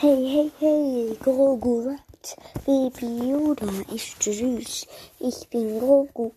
Hey, hey, hey, Grogu rappt, Baby Yoda ist süß. Ich bin Grogu,